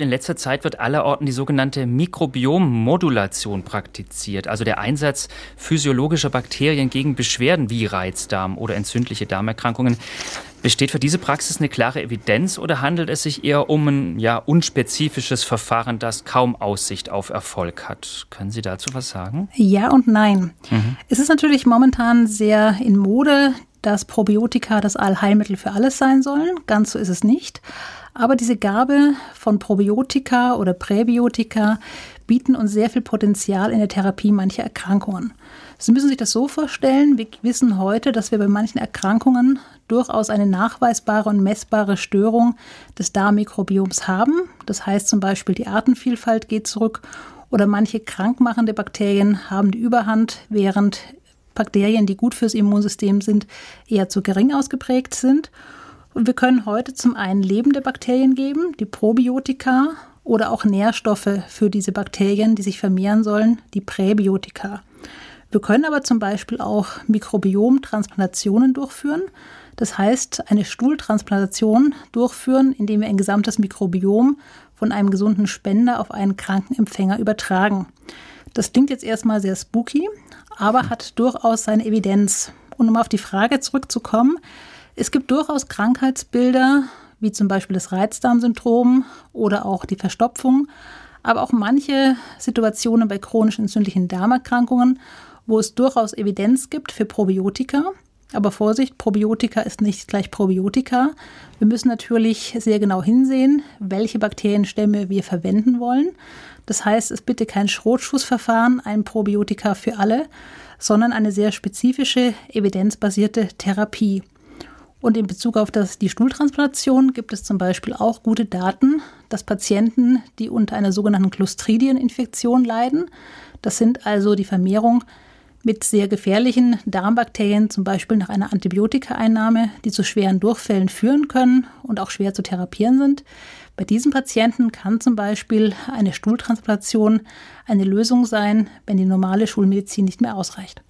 In letzter Zeit wird allerorten die sogenannte Mikrobiommodulation praktiziert, also der Einsatz physiologischer Bakterien gegen Beschwerden wie Reizdarm oder entzündliche Darmerkrankungen. Besteht für diese Praxis eine klare Evidenz oder handelt es sich eher um ein ja, unspezifisches Verfahren, das kaum Aussicht auf Erfolg hat? Können Sie dazu was sagen? Ja und nein. Mhm. Es ist natürlich momentan sehr in Mode, dass Probiotika das Allheilmittel für alles sein sollen. Ganz so ist es nicht. Aber diese Gabe von Probiotika oder Präbiotika bieten uns sehr viel Potenzial in der Therapie mancher Erkrankungen. Sie müssen sich das so vorstellen, wir wissen heute, dass wir bei manchen Erkrankungen durchaus eine nachweisbare und messbare Störung des Darmmikrobioms haben. Das heißt zum Beispiel, die Artenvielfalt geht zurück oder manche krankmachende Bakterien haben die Überhand, während Bakterien, die gut fürs Immunsystem sind, eher zu gering ausgeprägt sind. Und wir können heute zum einen lebende Bakterien geben, die Probiotika, oder auch Nährstoffe für diese Bakterien, die sich vermehren sollen, die Präbiotika. Wir können aber zum Beispiel auch Mikrobiomtransplantationen durchführen. Das heißt, eine Stuhltransplantation durchführen, indem wir ein gesamtes Mikrobiom von einem gesunden Spender auf einen kranken Empfänger übertragen. Das klingt jetzt erstmal sehr spooky, aber hat durchaus seine Evidenz. Und um auf die Frage zurückzukommen, es gibt durchaus Krankheitsbilder, wie zum Beispiel das Reizdarmsyndrom oder auch die Verstopfung, aber auch manche Situationen bei chronisch entzündlichen Darmerkrankungen, wo es durchaus Evidenz gibt für Probiotika. Aber Vorsicht, Probiotika ist nicht gleich Probiotika. Wir müssen natürlich sehr genau hinsehen, welche Bakterienstämme wir verwenden wollen. Das heißt, es ist bitte kein Schrotschussverfahren, ein Probiotika für alle, sondern eine sehr spezifische, evidenzbasierte Therapie. Und in Bezug auf das, die Stuhltransplantation gibt es zum Beispiel auch gute Daten, dass Patienten, die unter einer sogenannten Clostridieninfektion leiden, das sind also die Vermehrung mit sehr gefährlichen Darmbakterien, zum Beispiel nach einer Antibiotikaeinnahme, die zu schweren Durchfällen führen können und auch schwer zu therapieren sind. Bei diesen Patienten kann zum Beispiel eine Stuhltransplantation eine Lösung sein, wenn die normale Schulmedizin nicht mehr ausreicht.